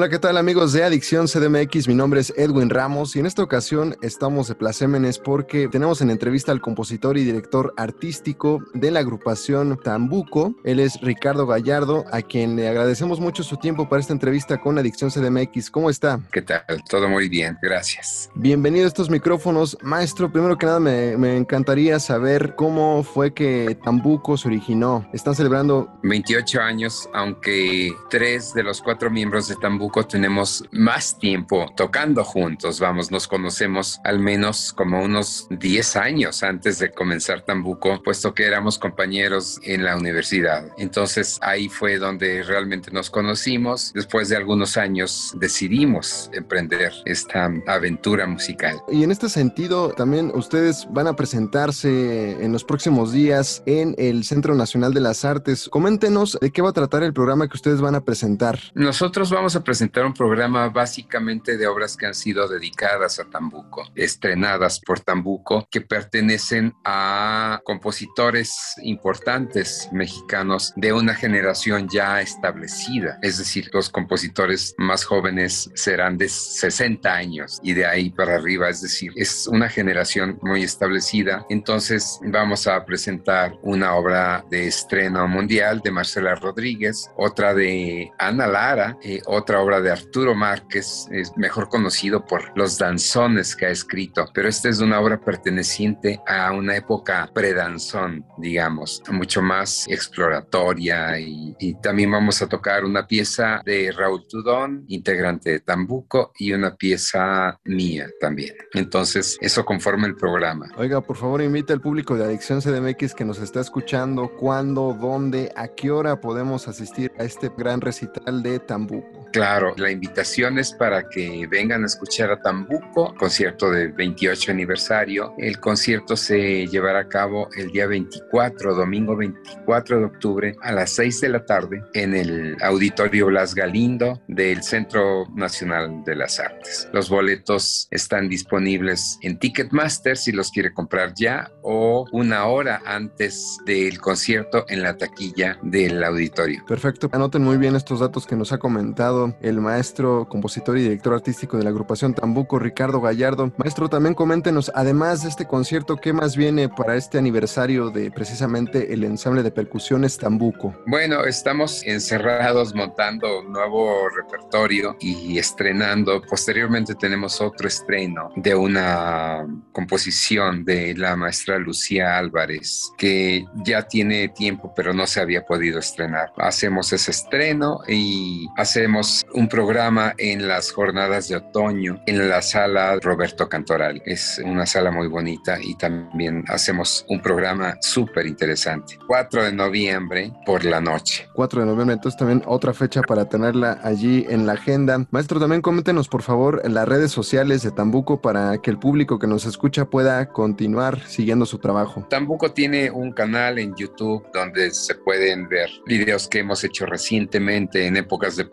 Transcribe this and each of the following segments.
Hola, ¿qué tal amigos de Adicción CDMX? Mi nombre es Edwin Ramos y en esta ocasión estamos de placémenes porque tenemos en entrevista al compositor y director artístico de la agrupación Tambuco. Él es Ricardo Gallardo, a quien le agradecemos mucho su tiempo para esta entrevista con Adicción CDMX. ¿Cómo está? ¿Qué tal? Todo muy bien, gracias. Bienvenido a estos micrófonos. Maestro, primero que nada me, me encantaría saber cómo fue que Tambuco se originó. Están celebrando 28 años, aunque tres de los cuatro miembros de Tambuco tenemos más tiempo tocando juntos, vamos, nos conocemos al menos como unos 10 años antes de comenzar Tambuco, puesto que éramos compañeros en la universidad. Entonces ahí fue donde realmente nos conocimos. Después de algunos años decidimos emprender esta aventura musical. Y en este sentido, también ustedes van a presentarse en los próximos días en el Centro Nacional de las Artes. Coméntenos de qué va a tratar el programa que ustedes van a presentar. Nosotros vamos a presentar un programa básicamente de obras que han sido dedicadas a Tambuco, estrenadas por Tambuco, que pertenecen a compositores importantes mexicanos de una generación ya establecida. Es decir, los compositores más jóvenes serán de 60 años y de ahí para arriba, es decir, es una generación muy establecida. Entonces vamos a presentar una obra de estreno mundial de Marcela Rodríguez, otra de Ana Lara, eh, otra obra de Arturo Márquez, es mejor conocido por los danzones que ha escrito, pero esta es una obra perteneciente a una época predanzón, digamos, mucho más exploratoria y, y también vamos a tocar una pieza de Raúl Tudón, integrante de Tambuco, y una pieza mía también. Entonces, eso conforma el programa. Oiga, por favor, invita al público de Adicción CDMX que nos está escuchando cuándo, dónde, a qué hora podemos asistir a este gran recital de Tambuco. Claro, la invitación es para que vengan a escuchar a Tambuco, concierto del 28 aniversario. El concierto se llevará a cabo el día 24, domingo 24 de octubre, a las 6 de la tarde, en el Auditorio Blas Galindo del Centro Nacional de las Artes. Los boletos están disponibles en Ticketmaster si los quiere comprar ya o una hora antes del concierto en la taquilla del auditorio. Perfecto, anoten muy bien estos datos que nos ha comentado el maestro, compositor y director artístico de la agrupación Tambuco, Ricardo Gallardo. Maestro, también coméntenos, además de este concierto, ¿qué más viene para este aniversario de precisamente el ensamble de percusiones Tambuco? Bueno, estamos encerrados montando un nuevo repertorio y estrenando. Posteriormente tenemos otro estreno de una composición de la maestra Lucía Álvarez, que ya tiene tiempo, pero no se había podido estrenar. Hacemos ese estreno y hacemos un programa en las jornadas de otoño en la sala Roberto Cantoral. Es una sala muy bonita y también hacemos un programa súper interesante. 4 de noviembre por la noche. 4 de noviembre, entonces también otra fecha para tenerla allí en la agenda. Maestro, también coméntenos por favor en las redes sociales de Tambuco para que el público que nos escucha pueda continuar siguiendo su trabajo. Tambuco tiene un canal en YouTube donde se pueden ver videos que hemos hecho recientemente en épocas de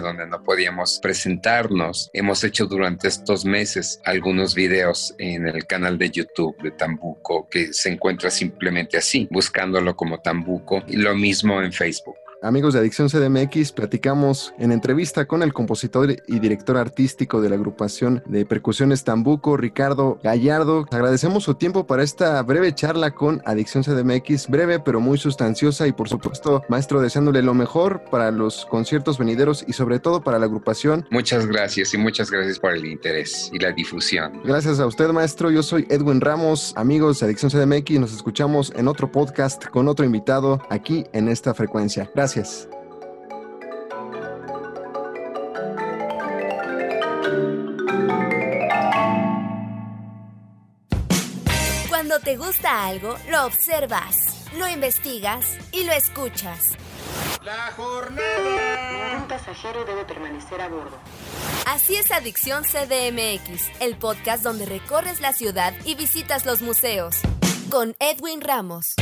donde no podíamos presentarnos. Hemos hecho durante estos meses algunos videos en el canal de YouTube de Tambuco que se encuentra simplemente así, buscándolo como Tambuco y lo mismo en Facebook. Amigos de Adicción CDMX, platicamos en entrevista con el compositor y director artístico de la agrupación de percusiones Tambuco, Ricardo Gallardo. Agradecemos su tiempo para esta breve charla con Adicción CDMX, breve pero muy sustanciosa y por supuesto, maestro, deseándole lo mejor para los conciertos venideros y sobre todo para la agrupación. Muchas gracias y muchas gracias por el interés y la difusión. Gracias a usted, maestro. Yo soy Edwin Ramos, amigos de Adicción CDMX. Nos escuchamos en otro podcast con otro invitado aquí en esta frecuencia. Gracias. Gracias. Cuando te gusta algo, lo observas, lo investigas y lo escuchas. La jornada. Ningún pasajero debe permanecer a bordo. Así es Adicción CDMX, el podcast donde recorres la ciudad y visitas los museos. Con Edwin Ramos.